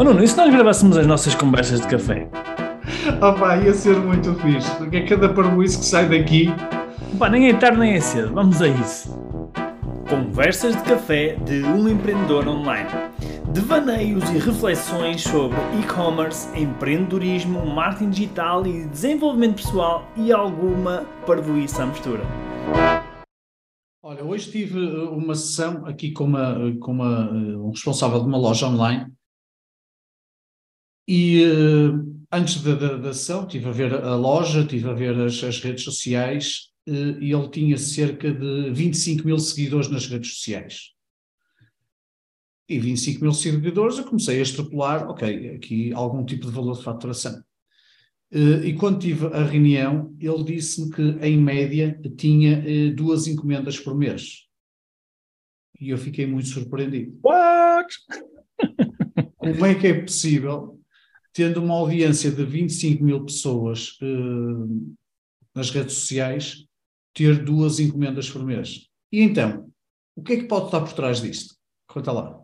Oh Nuno, e se nós gravássemos as nossas conversas de café? Oh pá, ia ser muito fixe, porque é cada parboice que sai daqui. Pá, nem é tarde nem é cedo, vamos a isso. Conversas de café de um empreendedor online. Devaneios e reflexões sobre e-commerce, empreendedorismo, marketing digital e desenvolvimento pessoal e alguma parvoíça à mistura. Olha, hoje tive uh, uma sessão aqui com, uma, com uma, uh, um responsável de uma loja online e uh, antes da, da, da, sessão estive a ver a loja, estive a ver as, as redes sociais uh, e ele tinha cerca de 25 mil seguidores nas redes sociais. E 25 mil seguidores eu comecei a extrapolar, ok, aqui algum tipo de valor de faturação. Uh, e quando tive a reunião, ele disse-me que, em média, tinha duas encomendas por mês. E eu fiquei muito surpreendido. What? Como é que é possível, tendo uma audiência de 25 mil pessoas uh, nas redes sociais, ter duas encomendas por mês? E então, o que é que pode estar por trás disto? Conta lá.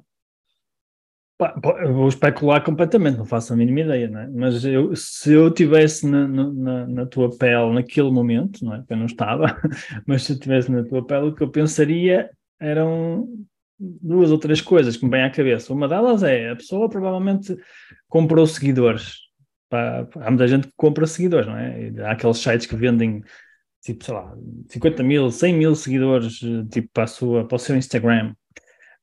Eu vou especular completamente, não faço a mínima ideia, não é? Mas eu, se eu estivesse na, na, na, tua pele naquele momento, não é? Eu não estava, mas se eu estivesse na tua pele, o que eu pensaria eram duas ou três coisas que me vêm à cabeça. Uma delas é a pessoa provavelmente comprou seguidores. Há muita gente que compra seguidores, não é? Há aqueles sites que vendem tipo, sei lá, 50 mil, 100 mil seguidores tipo, para, a sua, para o seu Instagram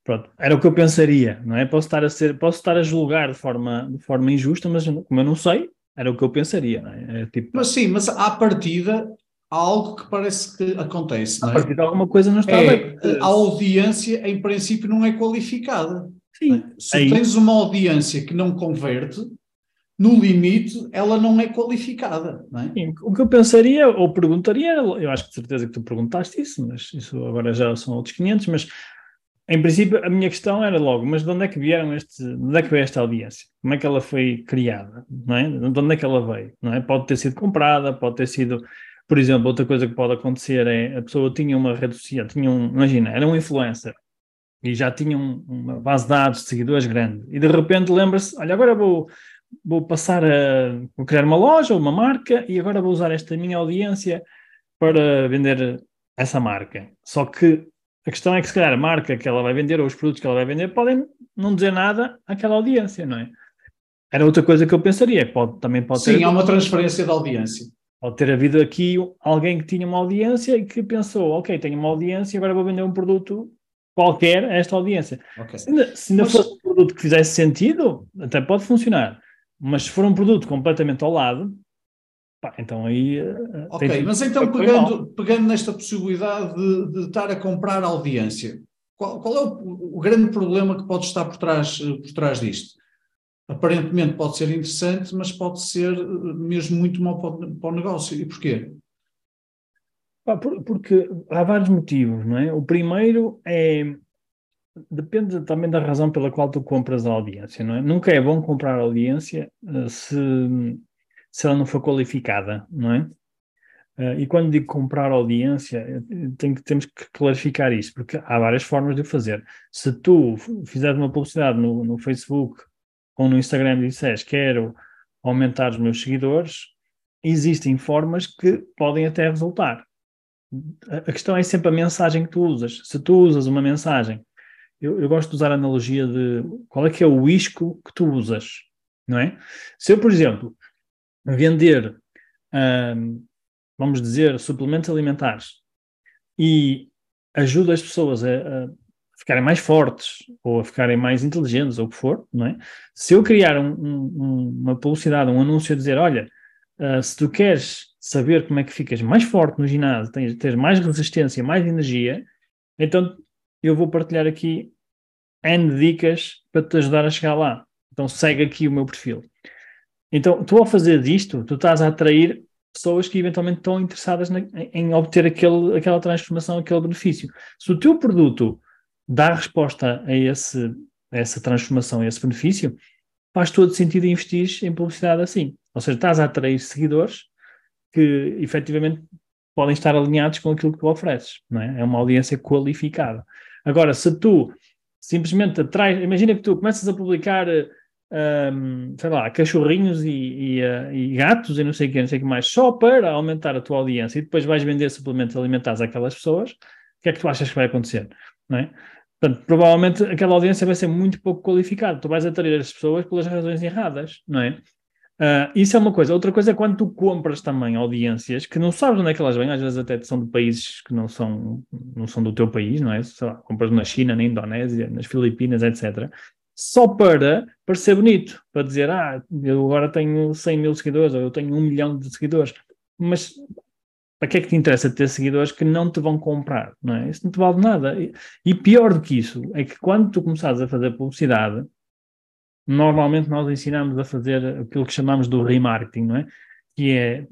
Pronto, era o que eu pensaria, não é? Posso estar a ser, posso estar a julgar de forma, de forma injusta, mas como eu não sei, era o que eu pensaria, não é? é tipo... Mas sim, mas à partida há algo que parece que acontece, não é? À partida alguma coisa não está é, bem. A audiência, em princípio, não é qualificada. Sim. É? Se tens uma audiência que não converte, no limite, ela não é qualificada. Não é? Sim, o que eu pensaria ou perguntaria, eu acho que de certeza que tu perguntaste isso, mas isso agora já são outros 500, mas em princípio, a minha questão era logo, mas de onde é que vieram este, de onde é que veio esta audiência? Como é que ela foi criada? Não é? De onde é que ela veio? Não é? Pode ter sido comprada, pode ter sido, por exemplo, outra coisa que pode acontecer é a pessoa tinha uma rede social, tinha um, imagina, era um influencer e já tinha um, uma base de dados de seguidores grande e de repente lembra-se, olha, agora vou, vou passar a vou criar uma loja, uma marca e agora vou usar esta minha audiência para vender essa marca. Só que a questão é que, se calhar, a marca que ela vai vender ou os produtos que ela vai vender podem não dizer nada àquela audiência, não é? Era outra coisa que eu pensaria. Pode, também pode Sim, ter. há uma transferência de audiência. Pode ter havido aqui alguém que tinha uma audiência e que pensou: ok, tenho uma audiência, agora vou vender um produto qualquer a esta audiência. Okay. Se ainda, se ainda Mas... fosse um produto que fizesse sentido, até pode funcionar. Mas se for um produto completamente ao lado, Pá, então aí. Uh, ok, mas então pegando, pegando nesta possibilidade de, de estar a comprar audiência, qual, qual é o, o, grande problema que pode estar por trás, por trás disto? Aparentemente pode ser interessante, mas pode ser mesmo muito mau para, para o negócio. E porquê? Porque há vários motivos, não é? O primeiro é. Depende também da razão pela qual tu compras a audiência, não é? Nunca é bom comprar audiência se se ela não for qualificada, não é? Uh, e quando digo comprar audiência, eh, temos que clarificar isso, porque há várias formas de fazer. Se tu fizeres uma publicidade no, no Facebook ou no Instagram disseres quero aumentar os meus seguidores, existem formas que podem até resultar. A questão é sempre a mensagem que tu usas. Se tu usas uma mensagem, eu, eu gosto de usar a analogia de qual é que é o isco que tu usas, não é? Se eu, por exemplo, vender, um, vamos dizer, suplementos alimentares e ajuda as pessoas a, a, ficarem mais fortes ou a ficarem mais inteligentes ou o que for, não é? Se eu criar um, um, uma publicidade, um anúncio a dizer, olha, uh, se tu queres saber como é que ficas mais forte no ginásio, tens, tens mais resistência, mais energia, então eu vou partilhar aqui N dicas para te ajudar a chegar lá. Então segue aqui o meu perfil. Então, tu ao fazer isto, tu estás a atrair pessoas que eventualmente estão interessadas na, em obter aquele, aquela transformação, aquele benefício. Se o teu produto dá resposta a, esse, a essa transformação, a esse benefício, faz todo sentido investir em publicidade assim. Ou seja, estás a atrair seguidores que efetivamente podem estar alinhados com aquilo que tu ofereces. Não é? é uma audiência qualificada. Agora, se tu simplesmente atrais, imagina que tu começas a publicar um, sei lá, cachorrinhos e, e, uh, e, gatos e não sei o que, não sei o que mais, só para aumentar a tua audiência e depois vais vender suplementos alimentares àquelas pessoas, o que é que tu achas que vai acontecer? Não é? Portanto, provavelmente aquela audiência vai ser muito pouco qualificada. Tu vais atrair as pessoas pelas razões erradas, não é? Uh, isso é uma coisa. Outra coisa é quando tu compras também audiências que não sabes onde é que elas vêm, às vezes até são de países que não são, não são do teu país, não é? Sei lá, compras na China, na Indonésia, nas Filipinas, etc só para parecer bonito, para dizer, ah, eu agora tenho 100 mil seguidores, ou eu tenho um milhão de seguidores. Mas para que é que te interessa ter seguidores que não te vão comprar, não é? Isso não te vale nada. E, pior do que isso, é que quando tu começares a fazer publicidade, normalmente nós ensinamos a fazer aquilo que chamamos do remarketing, não é? Que é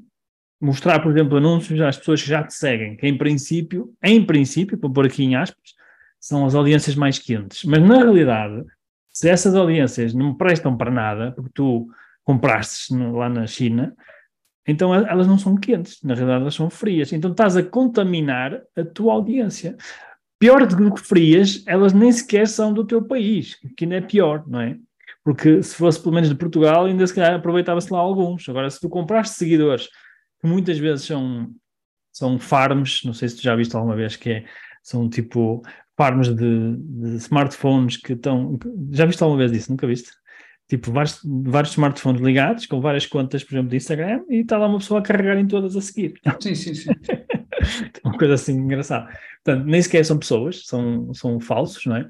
mostrar, por exemplo, anúncios às pessoas que já te seguem, que em princípio, em princípio, para pôr aqui em aspas, são as audiências mais quentes. Mas na realidade, se essas audiências não prestam para nada, porque tu compraste lá na China, então elas não são quentes, na realidade elas são frias. Então estás a contaminar a tua audiência. Pior do que frias, elas nem sequer são do teu país, que ainda é pior, não é? Porque se fosse pelo menos de Portugal, ainda se calhar aproveitava-se lá alguns. Agora, se tu compraste seguidores, que muitas vezes são, são farms, não sei se tu já viste alguma vez, que é, são tipo farms de, de smartphones que estão. Já viste alguma vez isso? Nunca viste? Tipo, vários, vários smartphones ligados, com várias contas, por exemplo, de Instagram, e está lá uma pessoa a carregar em todas a seguir. Sim, sim, sim. uma coisa assim engraçada. Portanto, nem sequer são pessoas, são, são falsos, não é?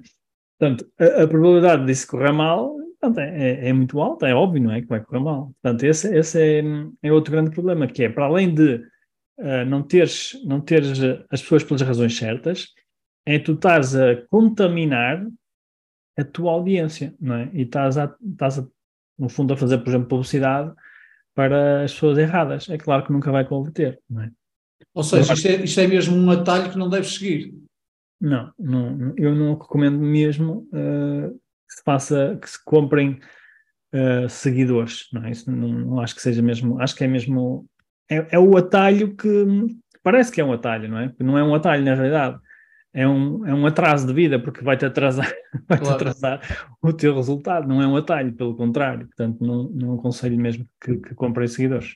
Portanto, a, a probabilidade disso correr mal portanto, é, é, é, muito alta, é óbvio, não é? Que vai correr mal. Portanto, esse, esse é, é outro grande problema, que é, para além de uh, não, teres, não teres as pessoas pelas razões certas, é tu estás a contaminar a tua audiência, não é? E estás, a, estás a, no fundo, a fazer, por exemplo, publicidade para as pessoas erradas. É claro que nunca vai converter, não é? Ou seja, isto é, isto é mesmo um atalho que não deves seguir. Não, não eu não recomendo mesmo uh, que se faça, que se comprem uh, seguidores, não é? Isso não, não, acho que seja mesmo, acho que é mesmo, é, é o atalho que parece que é um atalho, não é? Não é um atalho na realidade é um, é um atraso de vida, porque vai-te atrasar, vai claro. atrasar o teu resultado, não é um atalho, pelo contrário. Portanto, não, não aconselho mesmo que, que comprem seguidores.